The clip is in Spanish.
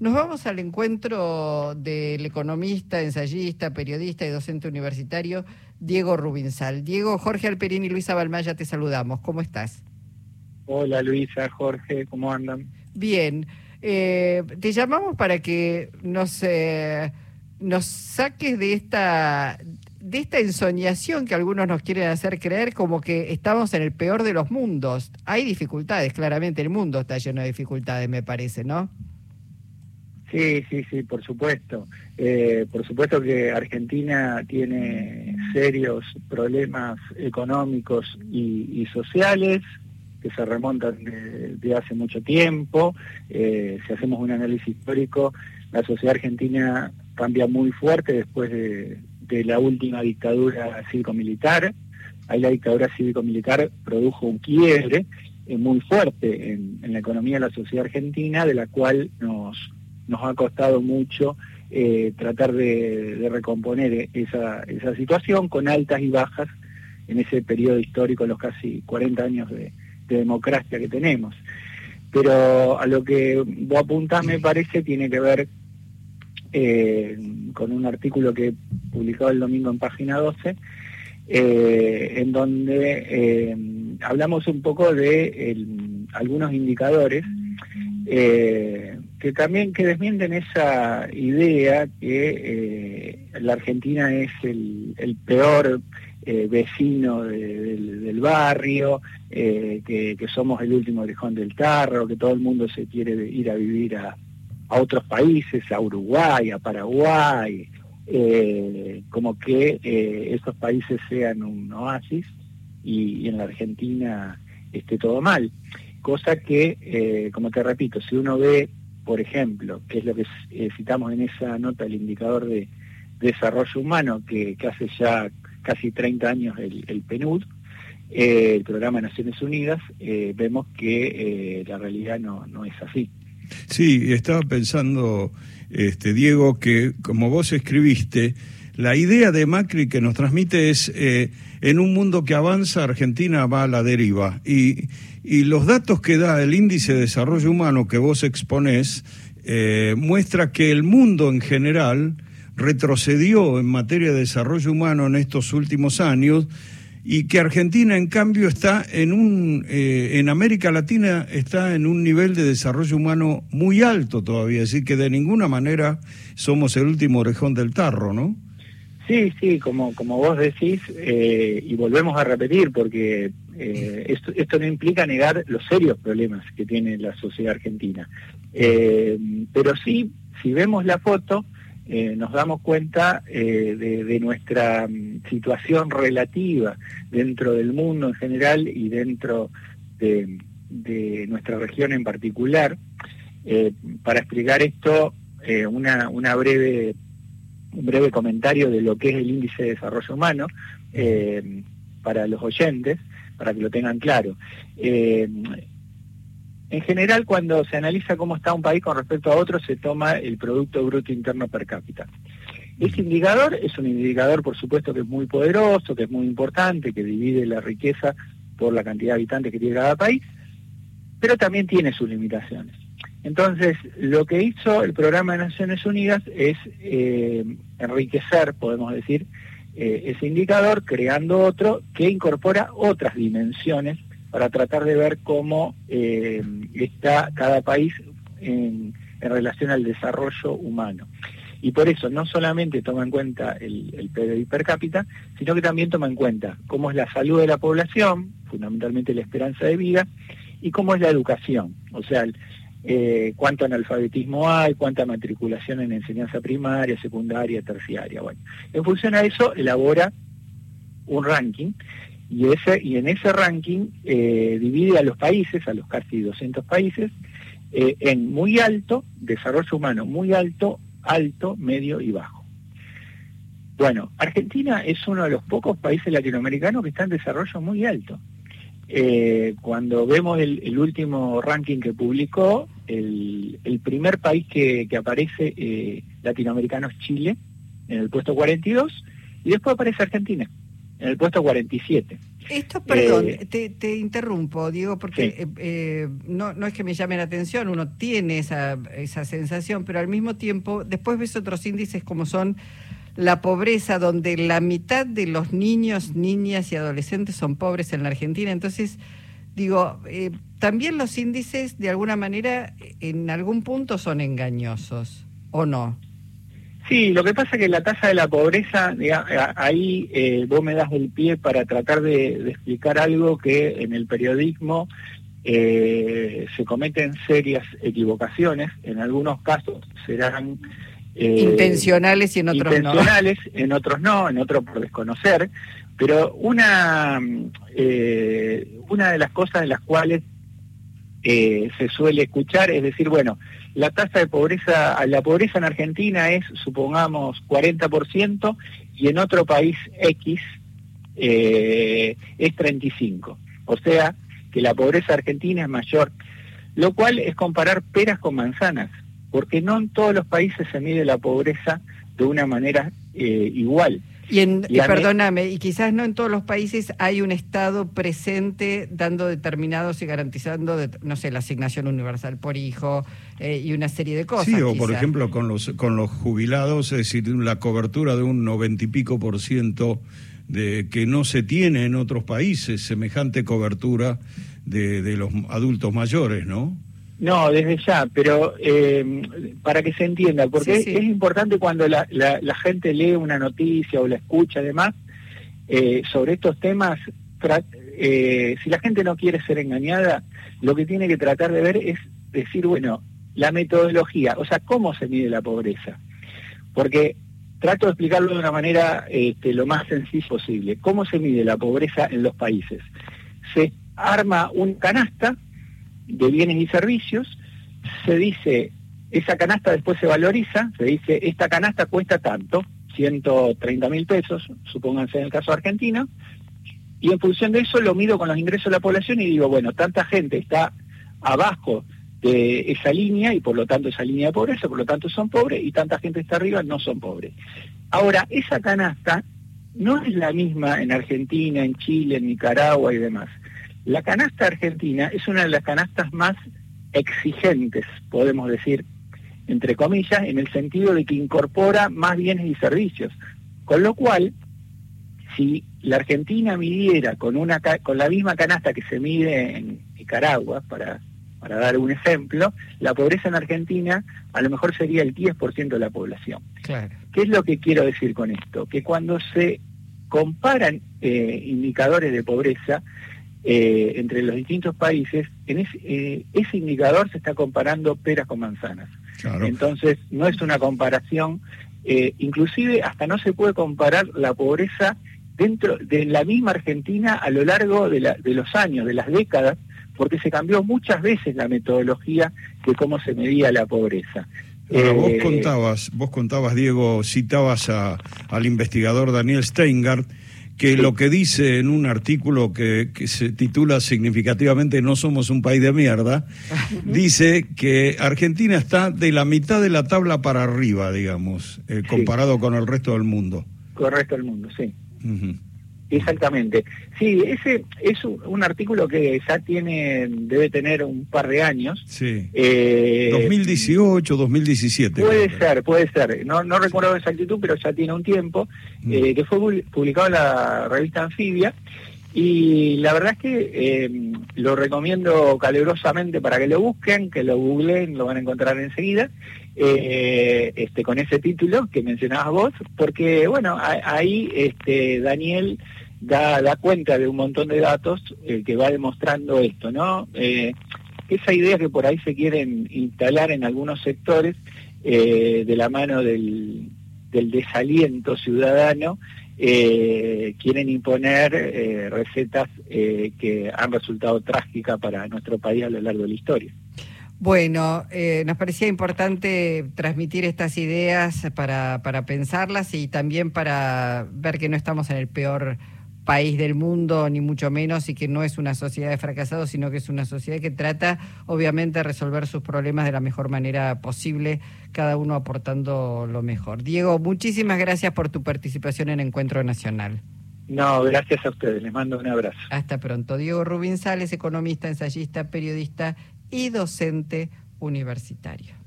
Nos vamos al encuentro del economista, ensayista, periodista y docente universitario Diego Rubinsal. Diego, Jorge Alperín y Luisa Balmaya te saludamos. ¿Cómo estás? Hola Luisa, Jorge, ¿cómo andan? Bien. Eh, te llamamos para que nos, eh, nos saques de esta, de esta ensoñación que algunos nos quieren hacer creer como que estamos en el peor de los mundos. Hay dificultades, claramente, el mundo está lleno de dificultades, me parece, ¿no? Sí, sí, sí, por supuesto. Eh, por supuesto que Argentina tiene serios problemas económicos y, sociales que se remontan de, hace mucho tiempo. Eh, si hacemos un análisis histórico, la sociedad argentina cambia muy fuerte después de, la última dictadura cívico-militar. Ahí la dictadura cívico-militar produjo un quiebre eh, muy fuerte en la economía de la sociedad argentina, de la cual nos nos ha costado mucho eh, tratar de, recomponer esa, situación con altas y bajas en ese periodo histórico, los casi 40 años de, democracia que tenemos. Pero a lo que vos apuntás me parece tiene que ver eh, con un artículo que he publicado el domingo en página 12, eh, en donde hablamos un poco de algunos indicadores que también que desmienten esa idea que eh, la Argentina es el, peor eh, vecino del, barrio, eh, que, somos el último orejón del tarro, que todo el mundo se quiere ir a vivir a, otros países, a Uruguay, a Paraguay, como que esos países sean un oasis y, y en la Argentina esté todo mal. Cosa que, como te repito, si uno ve por ejemplo, que es lo que eh, citamos en esa nota, el indicador de, desarrollo humano, que, hace ya casi 30 años el, PNUD, eh, el Programa de Naciones Unidas, eh, vemos que la realidad no, no es así. Sí, estaba pensando, este, Diego, que como vos escribiste, la idea de Macri que nos transmite es, en un mundo que avanza, Argentina va a la deriva. Y, y los datos que da el índice de desarrollo humano que vos exponés eh, muestra que el mundo en general retrocedió en materia de desarrollo humano en estos últimos años y que Argentina en cambio está en un eh, en América Latina está en un nivel de desarrollo humano muy alto todavía, es decir que de ninguna manera somos el último orejón del tarro, ¿no? Sí, sí, como, como vos decís, eh, y volvemos a repetir, porque eh, esto, esto, no implica negar los serios problemas que tiene la sociedad argentina. Eh, pero sí, si vemos la foto, nos damos cuenta de, nuestra mm, situación relativa dentro del mundo en general y dentro de, de nuestra región en particular. para explicar esto, una, una breve un breve comentario de lo que es el índice de desarrollo humano eh, para los oyentes, para que lo tengan claro. Eh, en general, cuando se analiza cómo está un país con respecto a otro, se toma el Producto Bruto Interno per cápita. Ese indicador es un indicador, por supuesto, que es muy poderoso, que es muy importante, que divide la riqueza por la cantidad de habitantes que tiene cada país, pero también tiene sus limitaciones. Entonces, lo que hizo el Programa de Naciones Unidas es eh, enriquecer, podemos decir, eh, ese indicador creando otro que incorpora otras dimensiones para tratar de ver cómo eh, está cada país en, relación al desarrollo humano. Y por eso no solamente toma en cuenta el, el per cápita, sino que también toma en cuenta cómo es la salud de la población, fundamentalmente la esperanza de vida, y cómo es la educación. O sea, eh, cuánto analfabetismo hay, cuánta matriculación en enseñanza primaria, secundaria, terciaria. Bueno, en función a eso elabora un ranking y, ese, y en ese ranking eh, divide a los países, a los casi 200 países, eh, en muy alto, desarrollo humano muy alto, alto, medio y bajo. Bueno, Argentina es uno de los pocos países latinoamericanos que está en desarrollo muy alto. Eh, cuando vemos el, último ranking que publicó, el, primer país que, aparece eh, latinoamericano es Chile, en el puesto 42, y después aparece Argentina, en el puesto 47. Esto, perdón, te, te, interrumpo, Diego, porque no, no es que me llame la atención, uno tiene esa, esa sensación, pero al mismo tiempo después ves otros índices como son la pobreza, donde la mitad de los niños, niñas y adolescentes son pobres en la Argentina. Entonces, digo, eh, también los índices de alguna manera en algún punto son engañosos, ¿o no? Sí, lo que pasa es que la tasa de la pobreza, ahí eh, vos me das el pie para tratar de, explicar algo que en el periodismo eh, se cometen serias equivocaciones, en algunos casos serán eh, intencionales y en otros intencionales, en otros no, en otros por desconocer, pero una, eh, una de las cosas de las cuales eh, se suele escuchar es decir, bueno, la tasa de pobreza, la pobreza en Argentina es, supongamos, 40% y en otro país X es 35%. O sea, que la pobreza argentina es mayor, lo cual es comparar peras con manzanas porque no en todos los países se mide la pobreza de una manera eh, igual. Y, en, perdóname, y quizás no en todos los países hay un Estado presente dando determinados y garantizando, no sé, la asignación universal por hijo eh, y una serie de cosas. Sí, o por ejemplo con los, con los jubilados, es decir, la cobertura de un noventa y pico por ciento de que no se tiene en otros países, semejante cobertura de, de los adultos mayores, ¿no? No, desde ya, pero eh, para que se entienda, porque Es, importante cuando la, la, gente lee una noticia o la escucha además eh, sobre estos temas, eh, si la gente no quiere ser engañada, lo que tiene que tratar de ver es decir, bueno, la metodología, o sea, cómo se mide la pobreza. Porque trato de explicarlo de una manera este, lo más sencilla posible. ¿Cómo se mide la pobreza en los países? Se arma un canasta de bienes y servicios, se dice, esa canasta después se valoriza, se dice, esta canasta cuesta tanto, 130 mil pesos, supónganse en el caso de Argentina, y en función de eso lo mido con los ingresos de la población y digo, bueno, tanta gente está abajo de esa línea y por lo tanto esa línea de pobreza, por lo tanto son pobres y tanta gente está arriba no son pobres. Ahora, esa canasta no es la misma en Argentina, en Chile, en Nicaragua y demás. La canasta argentina es una de las canastas más exigentes, podemos decir, entre comillas, en el sentido de que incorpora más bienes y servicios. Con lo cual, si la Argentina midiera con, una, con la misma canasta que se mide en Nicaragua, para, para dar un ejemplo, la pobreza en Argentina a lo mejor sería el 10% de la población. ¿Qué es lo que quiero decir con esto? Que cuando se comparan eh, indicadores de pobreza, eh, entre los distintos países, en ese, eh, ese, indicador se está comparando peras con manzanas. Entonces, no es una comparación, eh, inclusive hasta no se puede comparar la pobreza dentro de la misma Argentina a lo largo de, de los años, de las décadas, porque se cambió muchas veces la metodología de cómo se medía la pobreza. vos contabas, vos contabas, Diego, citabas a, al investigador Daniel Steingart, que lo que dice en un artículo que, se titula significativamente No somos un país de mierda, dice que Argentina está de la mitad de la tabla para arriba, digamos, eh, comparado con el resto del mundo. Con el resto del mundo, sí. Exactamente. Sí, ese es un, artículo que ya tiene, debe tener un par de años. Sí. 2018, 2017. Puede ser, puede ser. No, no recuerdo exactitud, pero ya tiene un tiempo, mm. eh, que fue publicado en la revista Anfibia. Y la verdad es que eh, lo recomiendo calurosamente para que lo busquen, que lo googleen, lo van a encontrar enseguida, eh, este, con ese título que mencionabas vos, porque bueno, ahí este, Daniel da, da cuenta de un montón de datos eh, que va demostrando esto, ¿no? Eh, esa idea que por ahí se quieren instalar en algunos sectores de la mano del desaliento ciudadano, quieren imponer recetas que han resultado trágicas para nuestro país a lo largo de la historia. Bueno, nos parecía importante transmitir estas ideas para, para pensarlas y también para ver que no estamos en el peor país del mundo, ni mucho menos, y que no es una sociedad de fracasados, sino que es una sociedad que trata, obviamente, de resolver sus problemas de la mejor manera posible, cada uno aportando lo mejor. Diego, muchísimas gracias por tu participación en Encuentro Nacional. No, gracias a ustedes. Les mando un abrazo. Hasta pronto. Diego Rubín Sales, economista, ensayista, periodista y docente universitario.